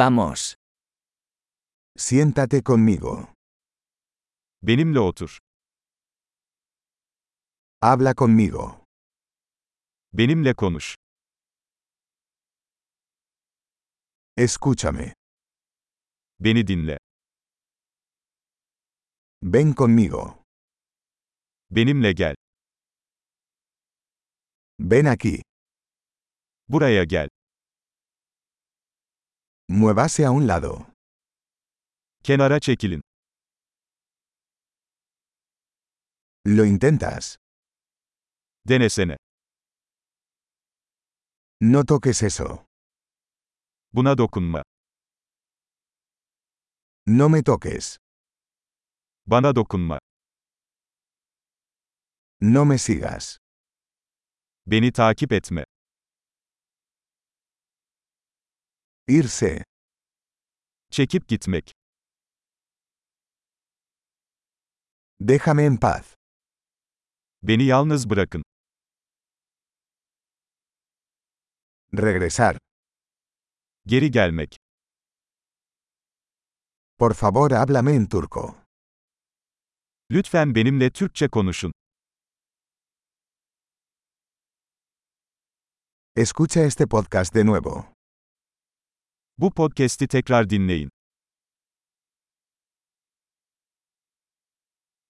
Vamos. Siéntate conmigo. Benimle otur. Habla conmigo. Benimle konuş. Escúchame. Beni dinle. Ven conmigo. Benimle gel. Ven aquí. Buraya gel. Muévase a un lado. Kenara çekilin. Lo intentas. Denesene. No toques eso. Buna dokunma. No me toques. Bana dokunma. No me sigas. Beni takip etme. Irse. Çekip gitmek. Déjame en paz. Beni yalnız bırakın. Regresar. Geri gelmek. Por favor, háblame en turco. Lütfen benimle Türkçe konuşun. Escucha este podcast de nuevo. Bu podcast'i tekrar dinleyin.